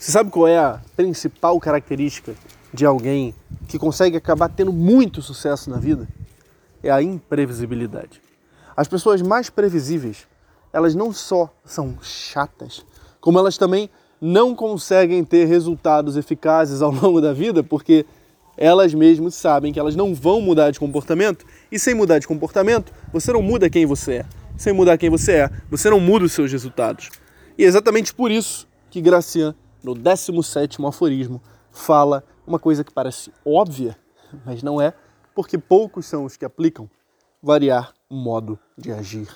Você sabe qual é a principal característica de alguém que consegue acabar tendo muito sucesso na vida? É a imprevisibilidade. As pessoas mais previsíveis, elas não só são chatas, como elas também não conseguem ter resultados eficazes ao longo da vida, porque elas mesmas sabem que elas não vão mudar de comportamento, e sem mudar de comportamento, você não muda quem você é. Sem mudar quem você é, você não muda os seus resultados. E é exatamente por isso que Gracian, no 17º aforismo, fala uma coisa que parece óbvia, mas não é, porque poucos são os que aplicam variar o modo de agir.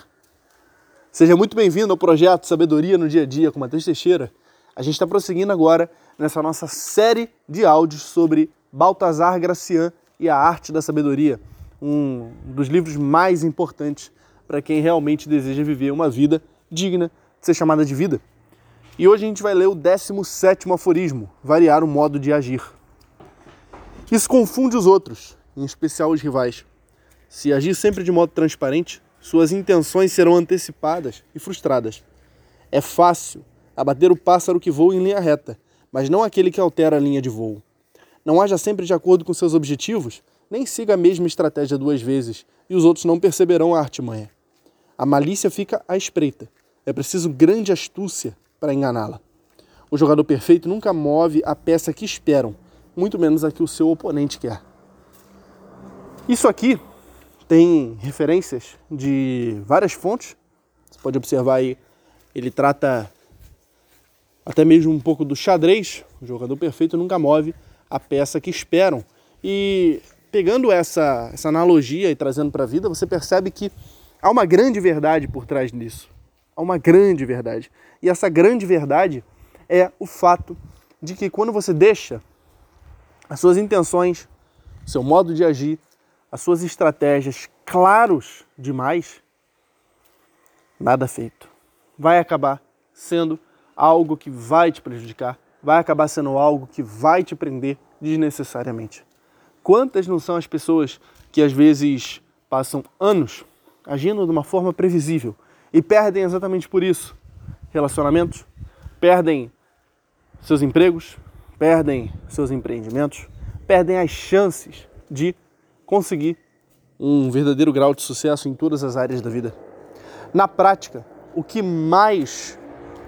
Seja muito bem-vindo ao projeto Sabedoria no Dia a Dia com Matheus Teixeira. A gente está prosseguindo agora nessa nossa série de áudios sobre Baltazar Gracian e a Arte da Sabedoria, um dos livros mais importantes para quem realmente deseja viver uma vida digna de ser chamada de vida. E hoje a gente vai ler o 17º aforismo, variar o modo de agir. Isso confunde os outros, em especial os rivais. Se agir sempre de modo transparente, suas intenções serão antecipadas e frustradas. É fácil abater o pássaro que voa em linha reta, mas não aquele que altera a linha de voo. Não haja sempre de acordo com seus objetivos, nem siga a mesma estratégia duas vezes, e os outros não perceberão a artimanha. A malícia fica à espreita. É preciso grande astúcia para enganá-la. O jogador perfeito nunca move a peça que esperam, muito menos a que o seu oponente quer. Isso aqui tem referências de várias fontes. Você pode observar aí, ele trata até mesmo um pouco do xadrez. O jogador perfeito nunca move a peça que esperam. E pegando essa, essa analogia e trazendo para a vida, você percebe que há uma grande verdade por trás disso. Há uma grande verdade. E essa grande verdade é o fato de que quando você deixa as suas intenções, seu modo de agir, as suas estratégias claros demais, nada feito. Vai acabar sendo algo que vai te prejudicar, vai acabar sendo algo que vai te prender desnecessariamente. Quantas não são as pessoas que às vezes passam anos agindo de uma forma previsível e perdem exatamente por isso relacionamentos, perdem seus empregos, perdem seus empreendimentos, perdem as chances de conseguir um verdadeiro grau de sucesso em todas as áreas da vida. Na prática, o que mais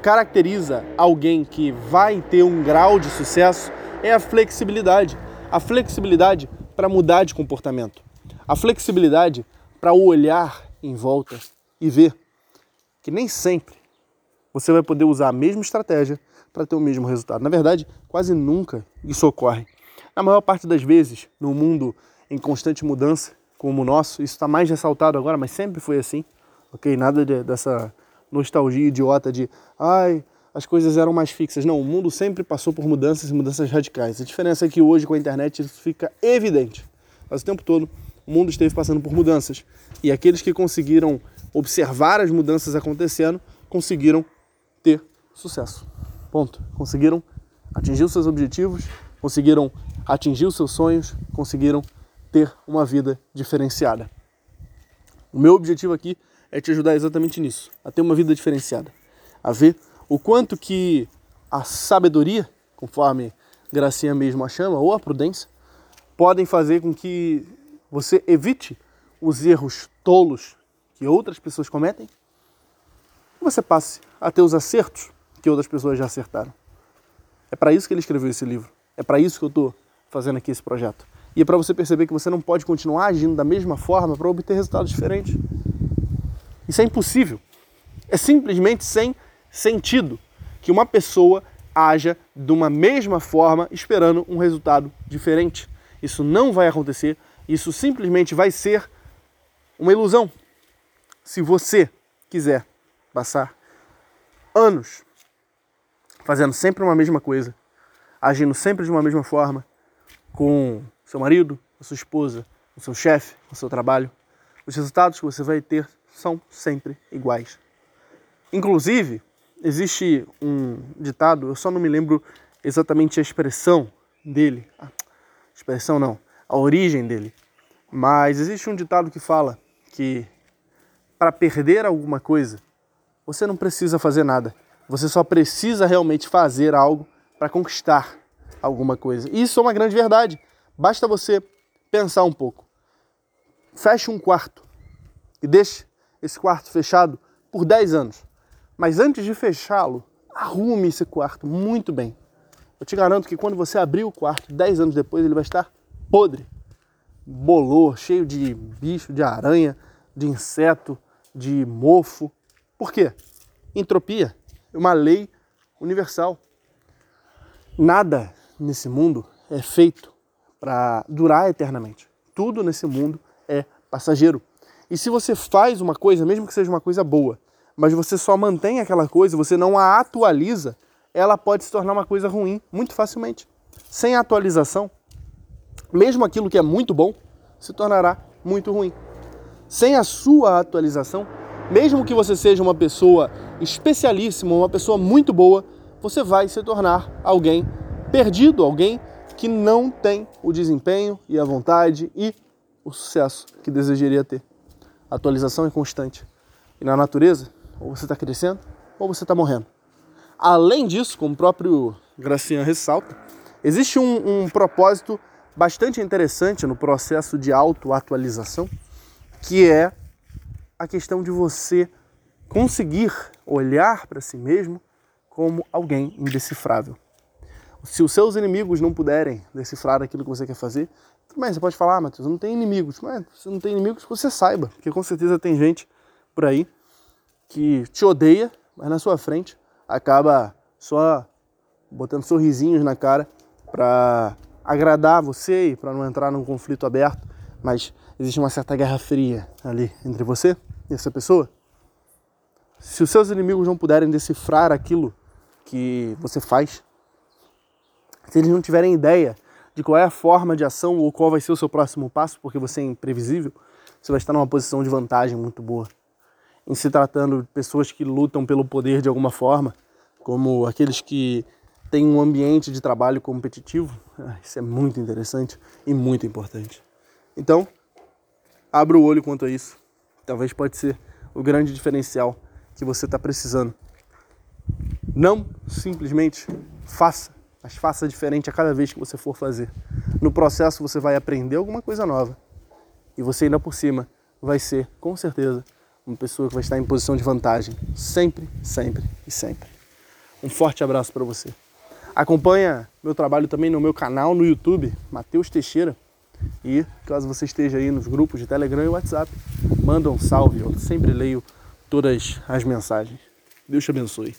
caracteriza alguém que vai ter um grau de sucesso é a flexibilidade. A flexibilidade para mudar de comportamento. A flexibilidade para olhar em volta e ver que nem sempre você vai poder usar a mesma estratégia para ter o mesmo resultado. Na verdade, quase nunca isso ocorre. Na maior parte das vezes, no mundo em constante mudança, como o nosso, isso está mais ressaltado agora, mas sempre foi assim, ok? Nada de, dessa nostalgia idiota de, ai, as coisas eram mais fixas. Não, o mundo sempre passou por mudanças e mudanças radicais. A diferença é que hoje com a internet isso fica evidente. Mas o tempo todo o mundo esteve passando por mudanças. E aqueles que conseguiram observar as mudanças acontecendo conseguiram ter sucesso. Ponto. Conseguiram atingir os seus objetivos, conseguiram atingir os seus sonhos, conseguiram ter uma vida diferenciada. O meu objetivo aqui é te ajudar exatamente nisso, a ter uma vida diferenciada, a ver o quanto que a sabedoria, conforme Gracinha mesmo a chama, ou a prudência, podem fazer com que você evite os erros tolos que outras pessoas cometem você passe a ter os acertos que outras pessoas já acertaram. É para isso que ele escreveu esse livro. É para isso que eu estou fazendo aqui esse projeto. E é para você perceber que você não pode continuar agindo da mesma forma para obter resultados diferentes. Isso é impossível. É simplesmente sem sentido que uma pessoa haja de uma mesma forma esperando um resultado diferente. Isso não vai acontecer, isso simplesmente vai ser uma ilusão. Se você quiser passar anos fazendo sempre uma mesma coisa, agindo sempre de uma mesma forma, com seu marido, a sua esposa, o seu chefe, o seu trabalho, os resultados que você vai ter são sempre iguais. Inclusive, existe um ditado, eu só não me lembro exatamente a expressão dele. Ah, expressão não, a origem dele. Mas existe um ditado que fala que para perder alguma coisa, você não precisa fazer nada. Você só precisa realmente fazer algo para conquistar alguma coisa. E isso é uma grande verdade. Basta você pensar um pouco. Feche um quarto e deixe esse quarto fechado por 10 anos. Mas antes de fechá-lo, arrume esse quarto muito bem. Eu te garanto que quando você abrir o quarto, 10 anos depois, ele vai estar podre, bolor, cheio de bicho, de aranha, de inseto, de mofo. Por quê? Entropia é uma lei universal. Nada nesse mundo é feito para durar eternamente. Tudo nesse mundo é passageiro. E se você faz uma coisa, mesmo que seja uma coisa boa, mas você só mantém aquela coisa, você não a atualiza, ela pode se tornar uma coisa ruim muito facilmente. Sem atualização, mesmo aquilo que é muito bom se tornará muito ruim. Sem a sua atualização, mesmo que você seja uma pessoa especialíssima, uma pessoa muito boa, você vai se tornar alguém perdido, alguém que não tem o desempenho e a vontade e o sucesso que desejaria ter. A atualização é constante. E na natureza, ou você está crescendo ou você está morrendo. Além disso, como o próprio Gracian ressalta, existe um, um propósito bastante interessante no processo de autoatualização, que é a questão de você conseguir olhar para si mesmo como alguém indecifrável. Se os seus inimigos não puderem decifrar aquilo que você quer fazer, tudo bem, você pode falar, ah, Matheus, eu não tenho inimigos. Mas se não tem inimigos, você saiba, porque com certeza tem gente por aí que te odeia, mas na sua frente acaba só botando sorrisinhos na cara para agradar você e para não entrar num conflito aberto, mas existe uma certa guerra fria ali entre você e essa pessoa. Se os seus inimigos não puderem decifrar aquilo que você faz, se eles não tiverem ideia de qual é a forma de ação ou qual vai ser o seu próximo passo, porque você é imprevisível, você vai estar numa posição de vantagem muito boa. Em se tratando de pessoas que lutam pelo poder de alguma forma, como aqueles que têm um ambiente de trabalho competitivo, ah, isso é muito interessante e muito importante. Então, abra o olho quanto a isso. Talvez pode ser o grande diferencial que você está precisando. Não simplesmente faça mas faça diferente a cada vez que você for fazer. No processo você vai aprender alguma coisa nova. E você ainda por cima vai ser, com certeza, uma pessoa que vai estar em posição de vantagem. Sempre, sempre e sempre. Um forte abraço para você. Acompanha meu trabalho também no meu canal no YouTube, Matheus Teixeira. E caso você esteja aí nos grupos de Telegram e WhatsApp, manda um salve. Eu sempre leio todas as mensagens. Deus te abençoe.